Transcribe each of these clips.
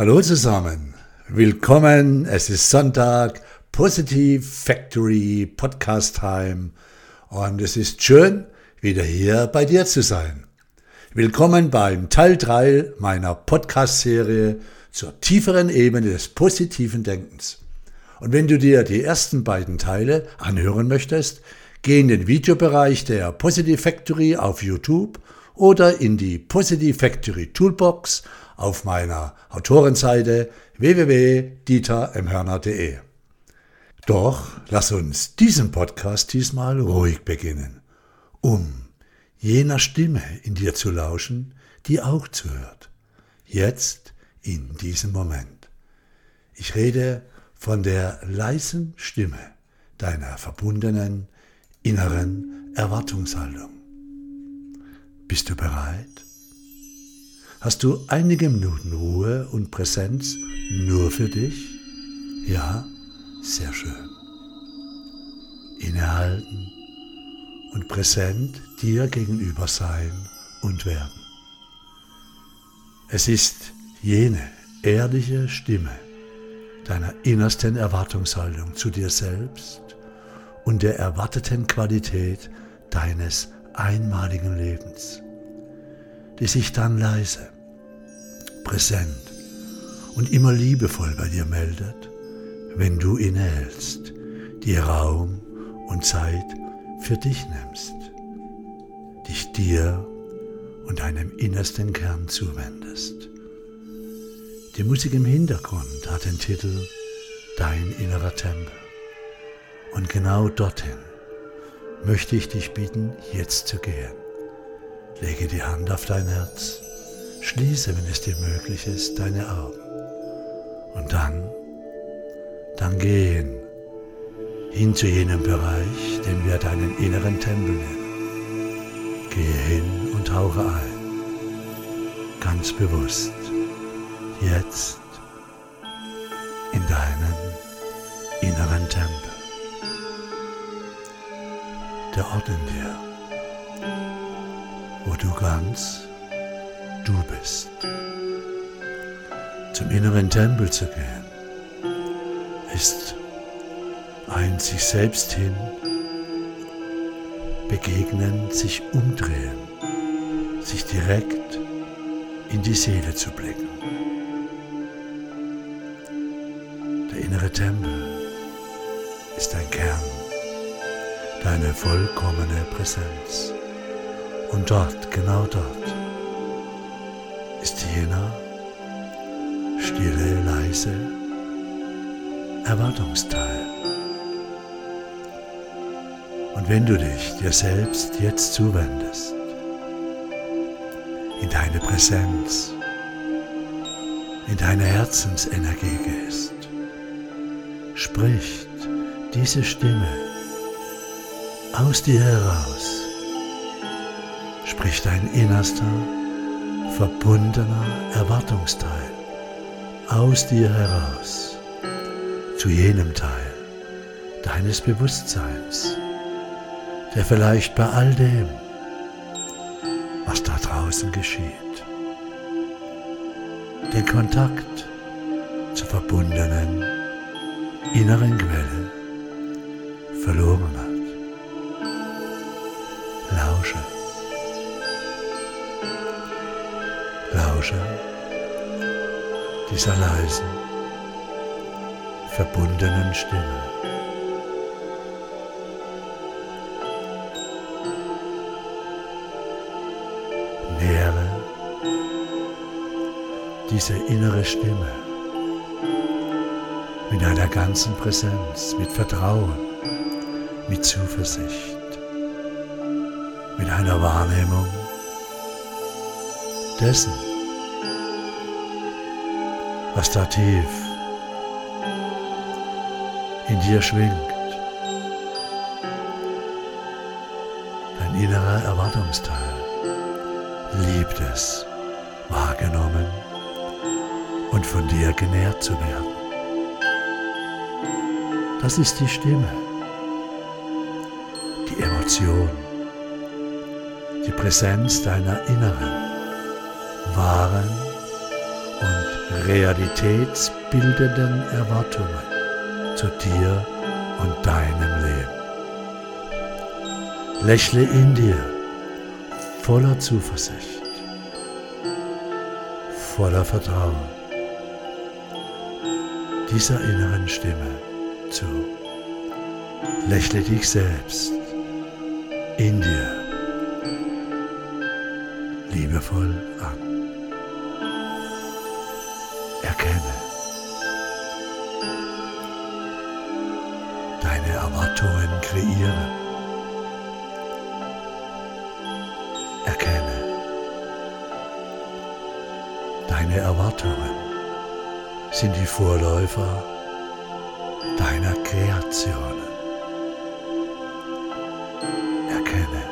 Hallo zusammen, willkommen, es ist Sonntag, Positive Factory Podcast Time und es ist schön, wieder hier bei dir zu sein. Willkommen beim Teil 3 meiner Podcast-Serie zur tieferen Ebene des positiven Denkens. Und wenn du dir die ersten beiden Teile anhören möchtest, geh in den Videobereich der Positive Factory auf YouTube oder in die Positive Factory Toolbox auf meiner Autorenseite www.dietermhörner.de. Doch lass uns diesen Podcast diesmal ruhig beginnen, um jener Stimme in dir zu lauschen, die auch zuhört. Jetzt in diesem Moment. Ich rede von der leisen Stimme deiner verbundenen inneren Erwartungshaltung. Bist du bereit? Hast du einige Minuten Ruhe und Präsenz nur für dich? Ja, sehr schön. Innehalten und präsent dir gegenüber sein und werden. Es ist jene ehrliche Stimme deiner innersten Erwartungshaltung zu dir selbst und der erwarteten Qualität deines einmaligen Lebens die sich dann leise, präsent und immer liebevoll bei dir meldet, wenn du innehältst, dir Raum und Zeit für dich nimmst, dich dir und deinem innersten Kern zuwendest. Die Musik im Hintergrund hat den Titel Dein innerer Tempel. Und genau dorthin möchte ich dich bitten, jetzt zu gehen. Lege die Hand auf dein Herz, schließe, wenn es dir möglich ist, deine Augen. Und dann, dann gehen hin zu jenem Bereich, den wir deinen inneren Tempel nennen. Gehe hin und tauche ein, ganz bewusst, jetzt in deinen inneren Tempel. Der Ort in dir wo du ganz du bist. Zum inneren Tempel zu gehen, ist ein sich selbst hin begegnen, sich umdrehen, sich direkt in die Seele zu blicken. Der innere Tempel ist dein Kern, deine vollkommene Präsenz. Und dort, genau dort, ist jener stille, leise Erwartungsteil. Und wenn du dich dir selbst jetzt zuwendest, in deine Präsenz, in deine Herzensenergie gehst, spricht diese Stimme aus dir heraus spricht dein innerster, verbundener Erwartungsteil aus dir heraus zu jenem Teil deines Bewusstseins, der vielleicht bei all dem, was da draußen geschieht, den Kontakt zur verbundenen inneren Quelle verloren hat. Lausche dieser leisen, verbundenen Stimme. Nähere diese innere Stimme mit einer ganzen Präsenz, mit Vertrauen, mit Zuversicht, mit einer Wahrnehmung dessen, was da tief in dir schwingt. Dein innerer Erwartungsteil liebt es, wahrgenommen und von dir genährt zu werden. Das ist die Stimme, die Emotion, die Präsenz deiner inneren wahren und realitätsbildenden Erwartungen zu dir und deinem Leben. Lächle in dir voller Zuversicht, voller Vertrauen dieser inneren Stimme zu. Lächle dich selbst in dir liebevoll an. Erkenne deine Erwartungen kreieren. Erkenne deine Erwartungen sind die Vorläufer deiner Kreationen. Erkenne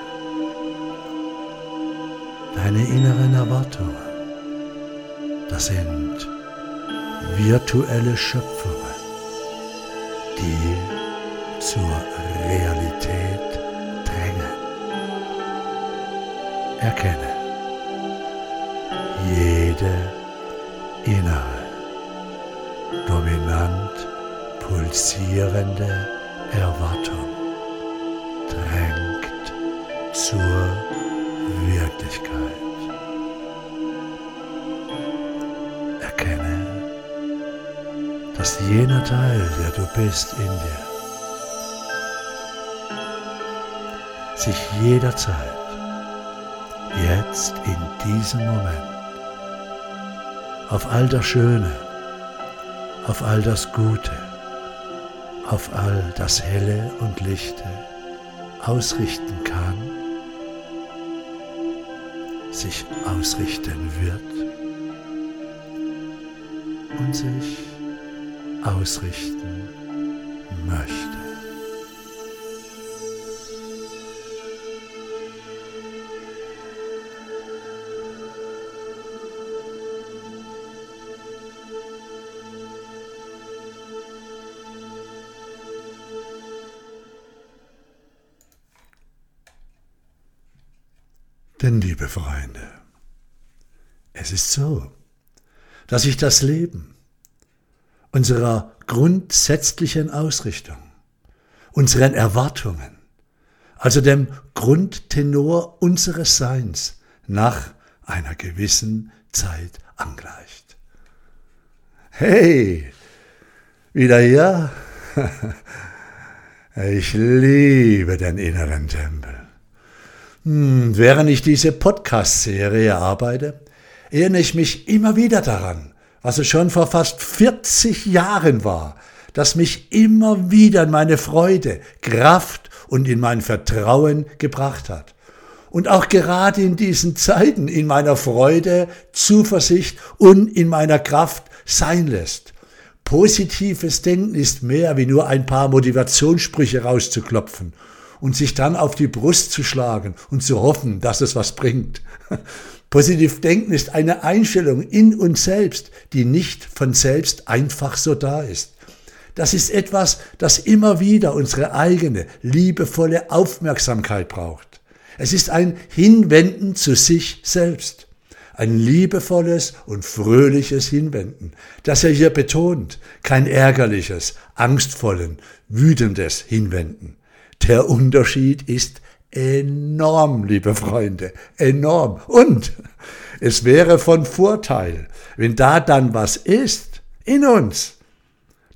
deine inneren Erwartungen. Das sind virtuelle Schöpfungen, die zur Realität drängen. Erkenne jede innere, dominant pulsierende Erwartung drängt zur Wirklichkeit. Dass jener Teil, der du bist in dir, sich jederzeit, jetzt in diesem Moment, auf all das Schöne, auf all das Gute, auf all das Helle und Lichte ausrichten kann, sich ausrichten wird und sich ausrichten möchte. Denn, liebe Freunde, es ist so, dass sich das Leben unserer grundsätzlichen Ausrichtung, unseren Erwartungen, also dem Grundtenor unseres Seins nach einer gewissen Zeit angleicht. Hey, wieder hier? Ich liebe den inneren Tempel. Hm, während ich diese Podcast-Serie arbeite, erinnere ich mich immer wieder daran, was es schon vor fast 40 Jahren war, das mich immer wieder in meine Freude, Kraft und in mein Vertrauen gebracht hat. Und auch gerade in diesen Zeiten in meiner Freude, Zuversicht und in meiner Kraft sein lässt. Positives Denken ist mehr wie nur ein paar Motivationssprüche rauszuklopfen und sich dann auf die Brust zu schlagen und zu hoffen, dass es was bringt. Positiv denken ist eine Einstellung in uns selbst, die nicht von selbst einfach so da ist. Das ist etwas, das immer wieder unsere eigene, liebevolle Aufmerksamkeit braucht. Es ist ein Hinwenden zu sich selbst. Ein liebevolles und fröhliches Hinwenden, das er hier betont, kein ärgerliches, angstvollen, wütendes Hinwenden. Der Unterschied ist enorm, liebe Freunde, enorm. Und es wäre von Vorteil, wenn da dann was ist in uns,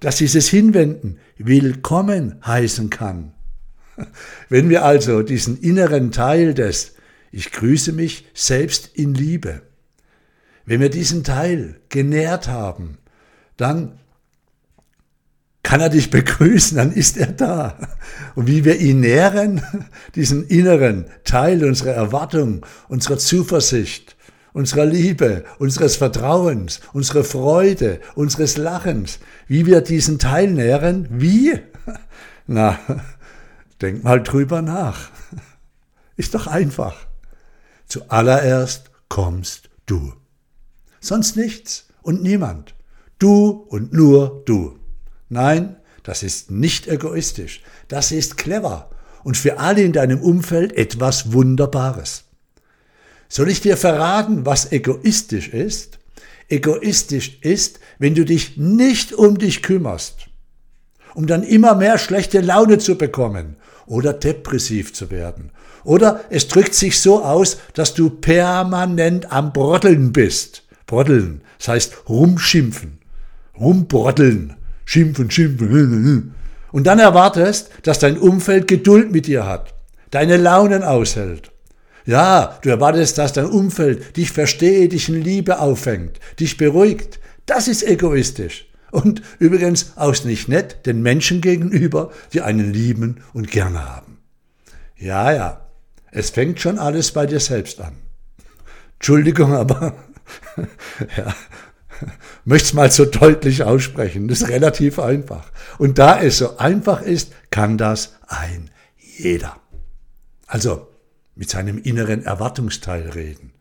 dass dieses Hinwenden willkommen heißen kann. Wenn wir also diesen inneren Teil des Ich grüße mich selbst in Liebe, wenn wir diesen Teil genährt haben, dann kann er dich begrüßen, dann ist er da. Und wie wir ihn nähren, diesen inneren Teil unserer Erwartung, unserer Zuversicht, unserer Liebe, unseres Vertrauens, unserer Freude, unseres Lachens, wie wir diesen Teil nähren, wie? Na, denk mal drüber nach. Ist doch einfach. Zuallererst kommst du. Sonst nichts und niemand. Du und nur du. Nein, das ist nicht egoistisch. Das ist clever und für alle in deinem Umfeld etwas Wunderbares. Soll ich dir verraten, was egoistisch ist? egoistisch ist, wenn du dich nicht um dich kümmerst, um dann immer mehr schlechte Laune zu bekommen oder depressiv zu werden. Oder es drückt sich so aus, dass du permanent am Brotteln bist. Brotteln, das heißt rumschimpfen, rumbrotteln, schimpfen, schimpfen. Und dann erwartest, dass dein Umfeld Geduld mit dir hat, deine Launen aushält. Ja, du erwartest, dass dein Umfeld dich versteht, dich in Liebe auffängt, dich beruhigt. Das ist egoistisch. Und übrigens auch nicht nett den Menschen gegenüber, die einen lieben und gerne haben. Ja, ja, es fängt schon alles bei dir selbst an. Entschuldigung, aber ja, möchte mal so deutlich aussprechen. Das ist relativ einfach. Und da es so einfach ist, kann das ein jeder. Also mit seinem inneren Erwartungsteil reden.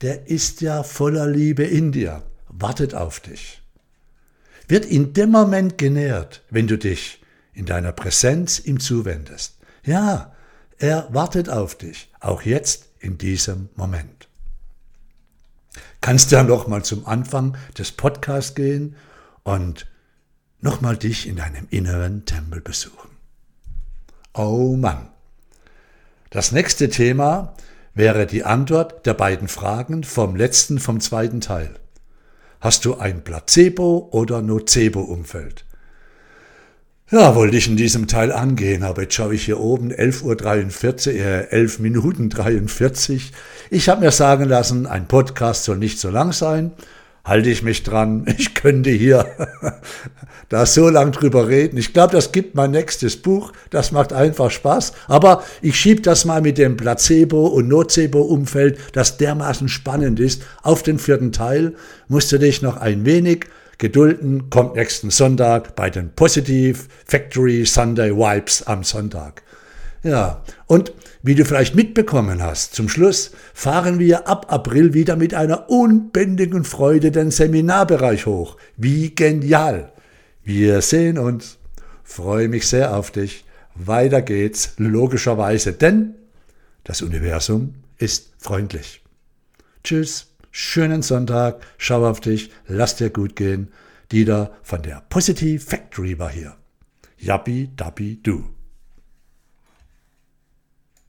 Der ist ja voller Liebe in dir, wartet auf dich. Wird in dem Moment genährt, wenn du dich in deiner Präsenz ihm zuwendest. Ja, er wartet auf dich, auch jetzt in diesem Moment. Kannst ja nochmal zum Anfang des Podcasts gehen und nochmal dich in deinem inneren Tempel besuchen. Oh Mann, das nächste Thema wäre die Antwort der beiden Fragen vom letzten, vom zweiten Teil. Hast du ein Placebo- oder Nocebo-Umfeld? Ja, wollte ich in diesem Teil angehen, aber jetzt schaue ich hier oben, 11.43 Uhr, äh, 11 Minuten 43. Ich habe mir sagen lassen, ein Podcast soll nicht so lang sein halte ich mich dran. Ich könnte hier da so lang drüber reden. Ich glaube, das gibt mein nächstes Buch. Das macht einfach Spaß. Aber ich schiebe das mal mit dem Placebo- und Nocebo-Umfeld, das dermaßen spannend ist, auf den vierten Teil. Musst du dich noch ein wenig gedulden. Kommt nächsten Sonntag bei den Positive Factory Sunday Vibes am Sonntag. Ja, und wie du vielleicht mitbekommen hast, zum Schluss fahren wir ab April wieder mit einer unbändigen Freude den Seminarbereich hoch. Wie genial! Wir sehen uns. Freue mich sehr auf dich. Weiter geht's, logischerweise, denn das Universum ist freundlich. Tschüss, schönen Sonntag, schau auf dich, lass dir gut gehen. Dieter von der Positive Factory war hier. Yappi, dappi, du.